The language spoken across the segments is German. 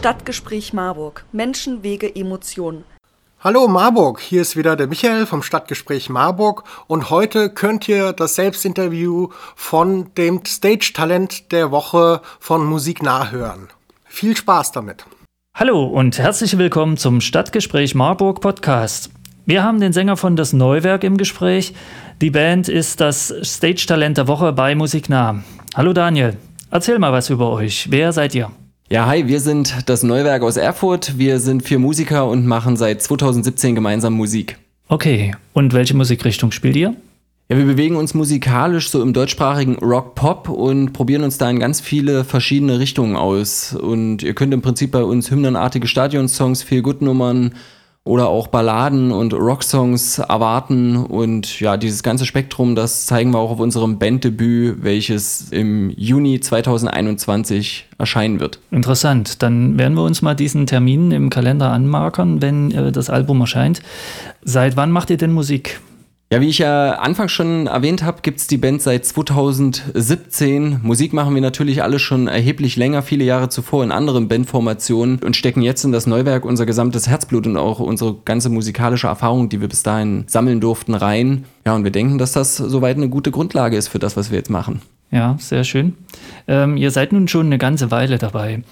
Stadtgespräch Marburg. Menschen, Wege, Emotionen. Hallo Marburg, hier ist wieder der Michael vom Stadtgespräch Marburg und heute könnt ihr das Selbstinterview von dem Stage-Talent der Woche von Musik nachhören. Viel Spaß damit. Hallo und herzlich willkommen zum Stadtgespräch Marburg Podcast. Wir haben den Sänger von Das Neuwerk im Gespräch. Die Band ist das Stage-Talent der Woche bei Musik nah. Hallo Daniel, erzähl mal was über euch. Wer seid ihr? Ja, hi, wir sind das Neuwerk aus Erfurt. Wir sind vier Musiker und machen seit 2017 gemeinsam Musik. Okay, und welche Musikrichtung spielt ihr? Ja, wir bewegen uns musikalisch so im deutschsprachigen Rock-Pop und probieren uns da in ganz viele verschiedene Richtungen aus. Und ihr könnt im Prinzip bei uns hymnenartige Stadionsongs, viel Good-Nummern, oder auch Balladen und Rocksongs erwarten. Und ja, dieses ganze Spektrum, das zeigen wir auch auf unserem Banddebüt, welches im Juni 2021 erscheinen wird. Interessant. Dann werden wir uns mal diesen Termin im Kalender anmarkern, wenn äh, das Album erscheint. Seit wann macht ihr denn Musik? Ja, wie ich ja anfangs schon erwähnt habe, gibt es die Band seit 2017. Musik machen wir natürlich alle schon erheblich länger, viele Jahre zuvor in anderen Bandformationen und stecken jetzt in das Neuwerk unser gesamtes Herzblut und auch unsere ganze musikalische Erfahrung, die wir bis dahin sammeln durften, rein. Ja, und wir denken, dass das soweit eine gute Grundlage ist für das, was wir jetzt machen. Ja, sehr schön. Ähm, ihr seid nun schon eine ganze Weile dabei.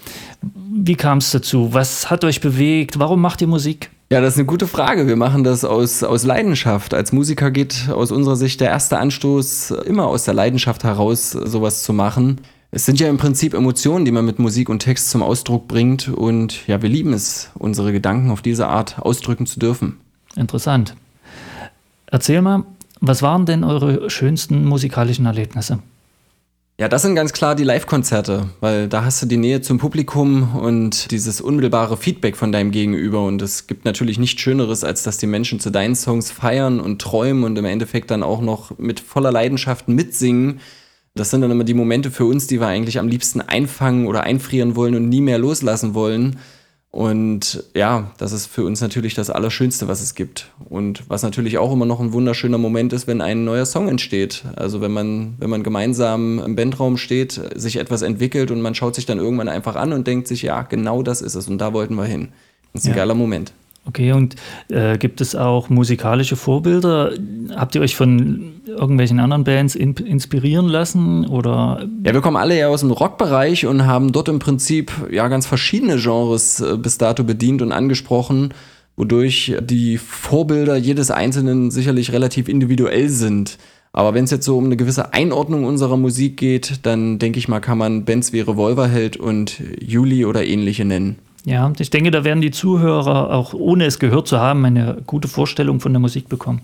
Wie kam es dazu? Was hat euch bewegt? Warum macht ihr Musik? Ja, das ist eine gute Frage. Wir machen das aus, aus Leidenschaft. Als Musiker geht aus unserer Sicht der erste Anstoß immer aus der Leidenschaft heraus, sowas zu machen. Es sind ja im Prinzip Emotionen, die man mit Musik und Text zum Ausdruck bringt. Und ja, wir lieben es, unsere Gedanken auf diese Art ausdrücken zu dürfen. Interessant. Erzähl mal, was waren denn eure schönsten musikalischen Erlebnisse? Ja, das sind ganz klar die Live-Konzerte, weil da hast du die Nähe zum Publikum und dieses unmittelbare Feedback von deinem Gegenüber. Und es gibt natürlich nichts Schöneres, als dass die Menschen zu deinen Songs feiern und träumen und im Endeffekt dann auch noch mit voller Leidenschaft mitsingen. Das sind dann immer die Momente für uns, die wir eigentlich am liebsten einfangen oder einfrieren wollen und nie mehr loslassen wollen. Und ja, das ist für uns natürlich das Allerschönste, was es gibt. Und was natürlich auch immer noch ein wunderschöner Moment ist, wenn ein neuer Song entsteht. Also wenn man, wenn man gemeinsam im Bandraum steht, sich etwas entwickelt und man schaut sich dann irgendwann einfach an und denkt sich, ja, genau das ist es und da wollten wir hin. Das ist ein ja. geiler Moment. Okay, und äh, gibt es auch musikalische Vorbilder? Habt ihr euch von irgendwelchen anderen Bands in, inspirieren lassen? Oder? Ja, wir kommen alle ja aus dem Rockbereich und haben dort im Prinzip ja ganz verschiedene Genres äh, bis dato bedient und angesprochen, wodurch die Vorbilder jedes Einzelnen sicherlich relativ individuell sind. Aber wenn es jetzt so um eine gewisse Einordnung unserer Musik geht, dann denke ich mal, kann man Bands wie Revolverheld und Juli oder ähnliche nennen. Ja, ich denke, da werden die Zuhörer auch ohne es gehört zu haben eine gute Vorstellung von der Musik bekommen.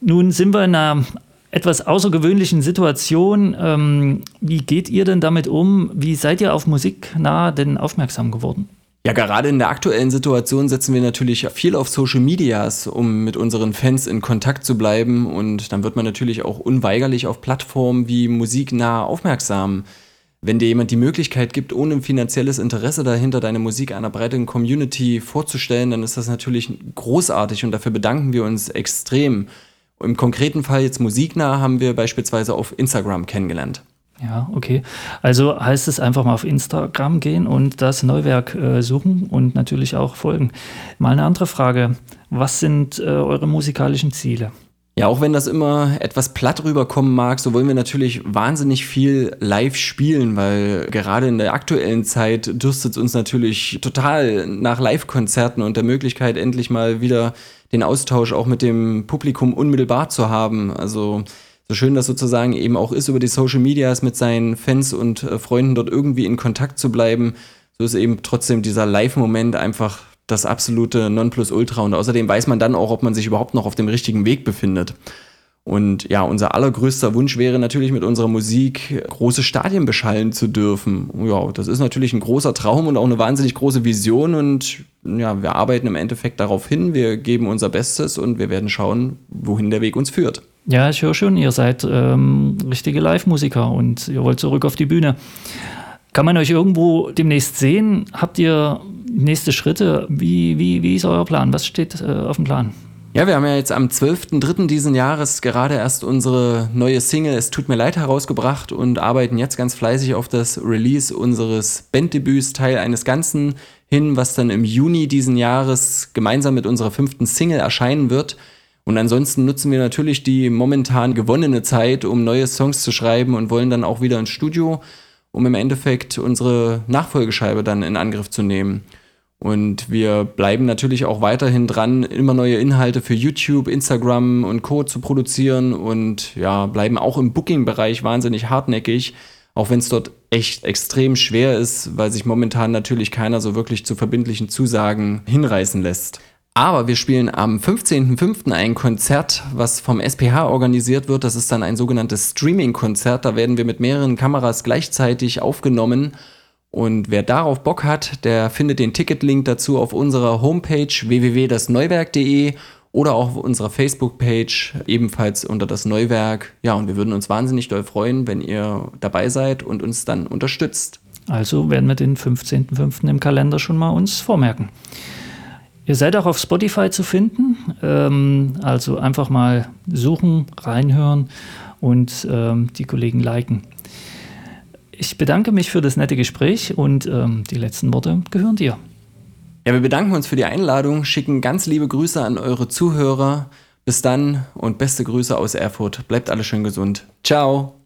Nun sind wir in einer etwas außergewöhnlichen Situation. Ähm, wie geht ihr denn damit um? Wie seid ihr auf Musik nah denn aufmerksam geworden? Ja, gerade in der aktuellen Situation setzen wir natürlich viel auf Social Medias, um mit unseren Fans in Kontakt zu bleiben. Und dann wird man natürlich auch unweigerlich auf Plattformen wie Musiknah aufmerksam wenn dir jemand die Möglichkeit gibt, ohne finanzielles Interesse dahinter deine Musik einer breiten Community vorzustellen, dann ist das natürlich großartig und dafür bedanken wir uns extrem. Im konkreten Fall jetzt musiknah haben wir beispielsweise auf Instagram kennengelernt. Ja, okay. Also heißt es einfach mal auf Instagram gehen und das Neuwerk äh, suchen und natürlich auch folgen. Mal eine andere Frage. Was sind äh, eure musikalischen Ziele? Ja, auch wenn das immer etwas platt rüberkommen mag, so wollen wir natürlich wahnsinnig viel live spielen, weil gerade in der aktuellen Zeit dürstet es uns natürlich total nach Live-Konzerten und der Möglichkeit, endlich mal wieder den Austausch auch mit dem Publikum unmittelbar zu haben. Also so schön das sozusagen eben auch ist, über die Social Medias mit seinen Fans und äh, Freunden dort irgendwie in Kontakt zu bleiben, so ist eben trotzdem dieser Live-Moment einfach das absolute Nonplusultra. Und außerdem weiß man dann auch, ob man sich überhaupt noch auf dem richtigen Weg befindet. Und ja, unser allergrößter Wunsch wäre natürlich mit unserer Musik große Stadien beschallen zu dürfen. Ja, das ist natürlich ein großer Traum und auch eine wahnsinnig große Vision. Und ja, wir arbeiten im Endeffekt darauf hin. Wir geben unser Bestes und wir werden schauen, wohin der Weg uns führt. Ja, ich höre schon, ihr seid ähm, richtige Live-Musiker und ihr wollt zurück auf die Bühne. Kann man euch irgendwo demnächst sehen? Habt ihr nächste Schritte? Wie, wie, wie ist euer Plan? Was steht äh, auf dem Plan? Ja, wir haben ja jetzt am 12.03. diesen Jahres gerade erst unsere neue Single Es tut mir leid herausgebracht und arbeiten jetzt ganz fleißig auf das Release unseres Banddebüts Teil eines Ganzen hin, was dann im Juni diesen Jahres gemeinsam mit unserer fünften Single erscheinen wird. Und ansonsten nutzen wir natürlich die momentan gewonnene Zeit, um neue Songs zu schreiben und wollen dann auch wieder ins Studio, um im Endeffekt unsere Nachfolgescheibe dann in Angriff zu nehmen. Und wir bleiben natürlich auch weiterhin dran, immer neue Inhalte für YouTube, Instagram und Co. zu produzieren und ja, bleiben auch im Booking-Bereich wahnsinnig hartnäckig, auch wenn es dort echt extrem schwer ist, weil sich momentan natürlich keiner so wirklich zu verbindlichen Zusagen hinreißen lässt. Aber wir spielen am 15.05. ein Konzert, was vom SPH organisiert wird. Das ist dann ein sogenanntes Streaming-Konzert. Da werden wir mit mehreren Kameras gleichzeitig aufgenommen und wer darauf Bock hat, der findet den Ticketlink dazu auf unserer Homepage www.dasneuwerk.de oder auch auf unserer Facebook-Page ebenfalls unter das Neuwerk. Ja, und wir würden uns wahnsinnig doll freuen, wenn ihr dabei seid und uns dann unterstützt. Also werden wir den 15.05. im Kalender schon mal uns vormerken. Ihr seid auch auf Spotify zu finden. Ähm, also einfach mal suchen, reinhören und ähm, die Kollegen liken. Ich bedanke mich für das nette Gespräch und ähm, die letzten Worte gehören dir. Ja, wir bedanken uns für die Einladung, schicken ganz liebe Grüße an eure Zuhörer. Bis dann und beste Grüße aus Erfurt. Bleibt alle schön gesund. Ciao.